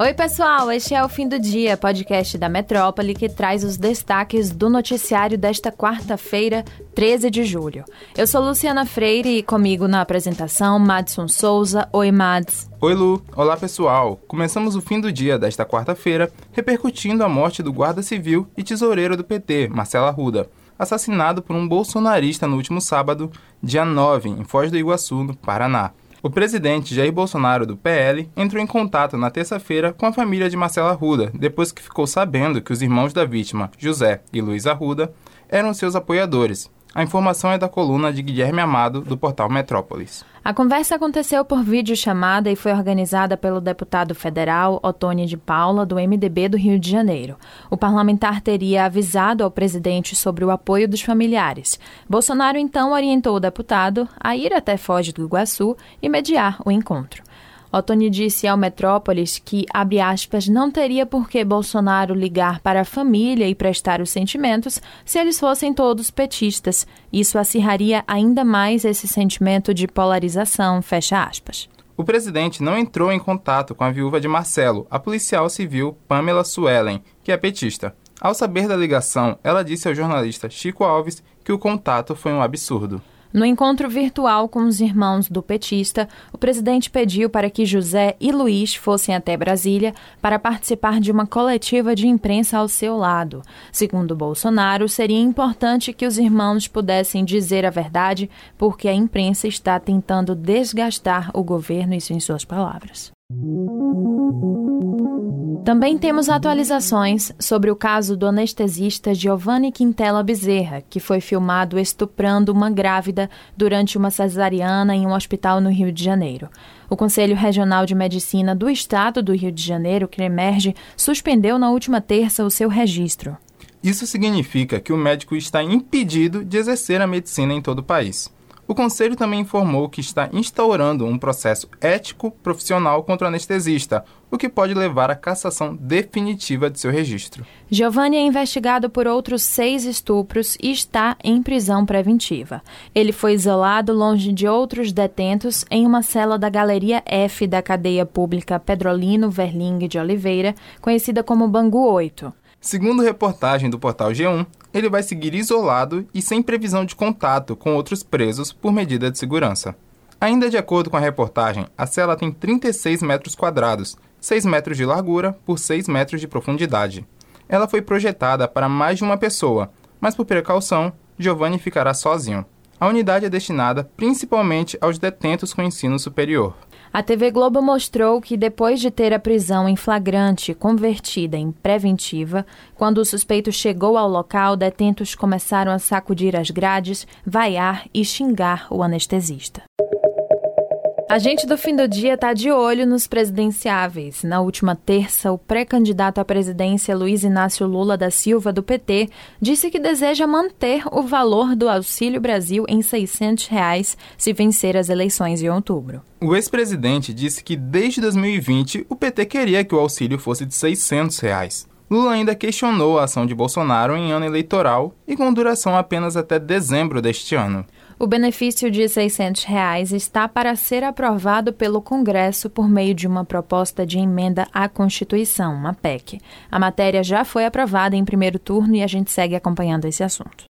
Oi, pessoal, este é o Fim do Dia, podcast da Metrópole que traz os destaques do noticiário desta quarta-feira, 13 de julho. Eu sou Luciana Freire e comigo na apresentação, Madson Souza. Oi, Mads. Oi, Lu. Olá, pessoal. Começamos o fim do dia desta quarta-feira repercutindo a morte do guarda civil e tesoureiro do PT, Marcelo Arruda, assassinado por um bolsonarista no último sábado, dia 9, em Foz do Iguaçu, no Paraná. O presidente Jair Bolsonaro, do PL, entrou em contato na terça-feira com a família de Marcela Arruda, depois que ficou sabendo que os irmãos da vítima, José e Luiz Arruda, eram seus apoiadores a informação é da coluna de Guilherme Amado, do portal Metrópolis. A conversa aconteceu por videochamada e foi organizada pelo deputado federal Otônio de Paula, do MDB do Rio de Janeiro. O parlamentar teria avisado ao presidente sobre o apoio dos familiares. Bolsonaro então orientou o deputado a ir até Foz do Iguaçu e mediar o encontro. Otoni disse ao Metrópolis que, abre aspas, não teria por que Bolsonaro ligar para a família e prestar os sentimentos se eles fossem todos petistas. Isso acirraria ainda mais esse sentimento de polarização, fecha aspas. O presidente não entrou em contato com a viúva de Marcelo, a policial civil Pamela Suellen, que é petista. Ao saber da ligação, ela disse ao jornalista Chico Alves que o contato foi um absurdo. No encontro virtual com os irmãos do petista, o presidente pediu para que José e Luiz fossem até Brasília para participar de uma coletiva de imprensa ao seu lado. Segundo Bolsonaro, seria importante que os irmãos pudessem dizer a verdade, porque a imprensa está tentando desgastar o governo, isso em suas palavras. Também temos atualizações sobre o caso do anestesista Giovanni Quintela Bezerra, que foi filmado estuprando uma grávida durante uma cesariana em um hospital no Rio de Janeiro. O Conselho Regional de Medicina do Estado do Rio de Janeiro, que emerge, suspendeu na última terça o seu registro. Isso significa que o médico está impedido de exercer a medicina em todo o país. O Conselho também informou que está instaurando um processo ético profissional contra o anestesista, o que pode levar à cassação definitiva de seu registro. Giovanni é investigado por outros seis estupros e está em prisão preventiva. Ele foi isolado longe de outros detentos em uma cela da Galeria F da cadeia pública Pedrolino Verling de Oliveira, conhecida como Bangu 8. Segundo reportagem do portal G1, ele vai seguir isolado e sem previsão de contato com outros presos por medida de segurança. Ainda de acordo com a reportagem, a cela tem 36 metros quadrados, 6 metros de largura por 6 metros de profundidade. Ela foi projetada para mais de uma pessoa, mas por precaução, Giovanni ficará sozinho. A unidade é destinada principalmente aos detentos com ensino superior. A TV Globo mostrou que depois de ter a prisão em flagrante convertida em preventiva, quando o suspeito chegou ao local, detentos começaram a sacudir as grades, vaiar e xingar o anestesista. A gente do fim do dia está de olho nos presidenciáveis. Na última terça, o pré-candidato à presidência Luiz Inácio Lula da Silva, do PT, disse que deseja manter o valor do Auxílio Brasil em 600 reais se vencer as eleições em outubro. O ex-presidente disse que desde 2020 o PT queria que o auxílio fosse de 600 reais. Lula ainda questionou a ação de Bolsonaro em ano eleitoral e com duração apenas até dezembro deste ano. O benefício de 600 reais está para ser aprovado pelo Congresso por meio de uma proposta de emenda à Constituição, uma PEC. A matéria já foi aprovada em primeiro turno e a gente segue acompanhando esse assunto.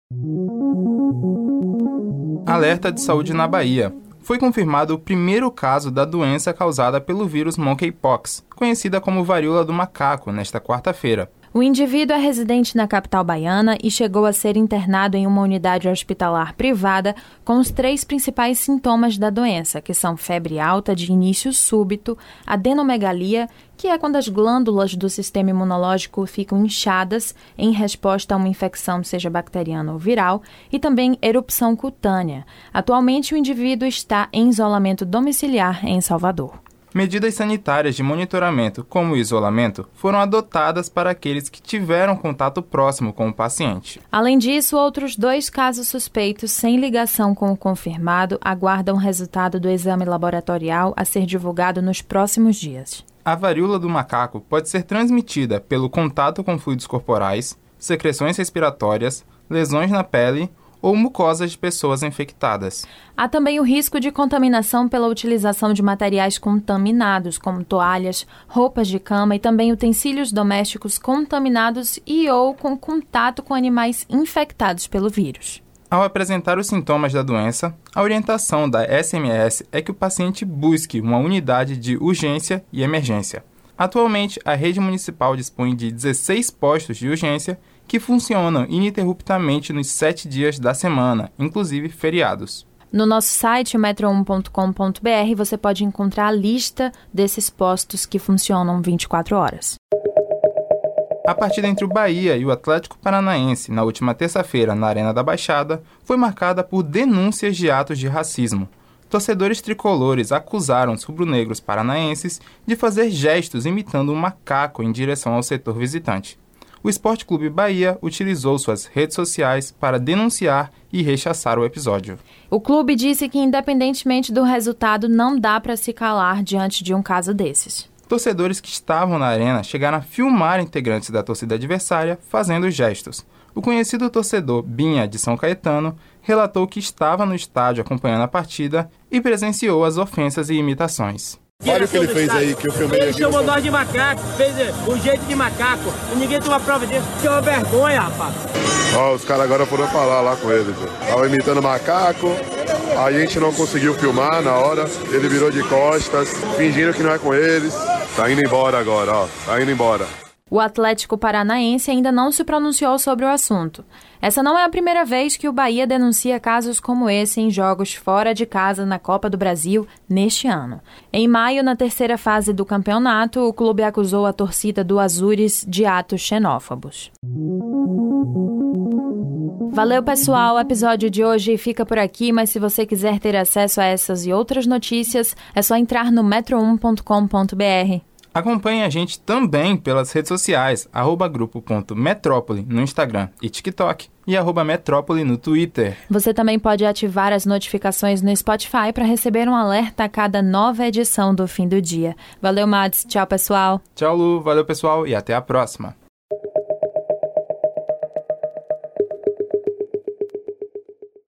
Alerta de saúde na Bahia. Foi confirmado o primeiro caso da doença causada pelo vírus monkeypox, conhecida como varíola do macaco, nesta quarta-feira. O indivíduo é residente na capital baiana e chegou a ser internado em uma unidade hospitalar privada com os três principais sintomas da doença, que são febre alta de início súbito, adenomegalia, que é quando as glândulas do sistema imunológico ficam inchadas em resposta a uma infecção, seja bacteriana ou viral, e também erupção cutânea. Atualmente, o indivíduo está em isolamento domiciliar em Salvador. Medidas sanitárias de monitoramento, como o isolamento, foram adotadas para aqueles que tiveram contato próximo com o paciente. Além disso, outros dois casos suspeitos sem ligação com o confirmado aguardam o resultado do exame laboratorial a ser divulgado nos próximos dias. A varíola do macaco pode ser transmitida pelo contato com fluidos corporais, secreções respiratórias, lesões na pele ou mucosas de pessoas infectadas. Há também o risco de contaminação pela utilização de materiais contaminados, como toalhas, roupas de cama e também utensílios domésticos contaminados e ou com contato com animais infectados pelo vírus. Ao apresentar os sintomas da doença, a orientação da SMS é que o paciente busque uma unidade de urgência e emergência. Atualmente, a rede municipal dispõe de 16 postos de urgência que funcionam ininterruptamente nos sete dias da semana, inclusive feriados. No nosso site, metro1.com.br, você pode encontrar a lista desses postos que funcionam 24 horas. A partida entre o Bahia e o Atlético Paranaense na última terça-feira na Arena da Baixada foi marcada por denúncias de atos de racismo. Torcedores tricolores acusaram os rubro-negros paranaenses de fazer gestos imitando um macaco em direção ao setor visitante. O Esporte Clube Bahia utilizou suas redes sociais para denunciar e rechaçar o episódio. O clube disse que, independentemente do resultado, não dá para se calar diante de um caso desses. Torcedores que estavam na arena chegaram a filmar integrantes da torcida adversária fazendo gestos. O conhecido torcedor Binha de São Caetano relatou que estava no estádio acompanhando a partida e presenciou as ofensas e imitações. Olha o que ele fez aí, que eu filmei Ele aqui. chamou nós de macaco, fez o jeito de macaco. E ninguém tem uma prova disso. Isso é uma vergonha, rapaz. Ó, os caras agora foram falar lá com ele. Tava imitando macaco, a gente não conseguiu filmar na hora, ele virou de costas, fingindo que não é com eles. Tá indo embora agora, ó, tá indo embora. O Atlético Paranaense ainda não se pronunciou sobre o assunto. Essa não é a primeira vez que o Bahia denuncia casos como esse em jogos fora de casa na Copa do Brasil neste ano. Em maio, na terceira fase do campeonato, o clube acusou a torcida do Azures de atos xenófobos. Valeu, pessoal. O episódio de hoje fica por aqui, mas se você quiser ter acesso a essas e outras notícias, é só entrar no metro1.com.br. Acompanhe a gente também pelas redes sociais, arroba grupo.metrópole no Instagram e TikTok e arroba metrópole no Twitter. Você também pode ativar as notificações no Spotify para receber um alerta a cada nova edição do fim do dia. Valeu, Mads. Tchau, pessoal. Tchau, Lu. Valeu, pessoal, e até a próxima.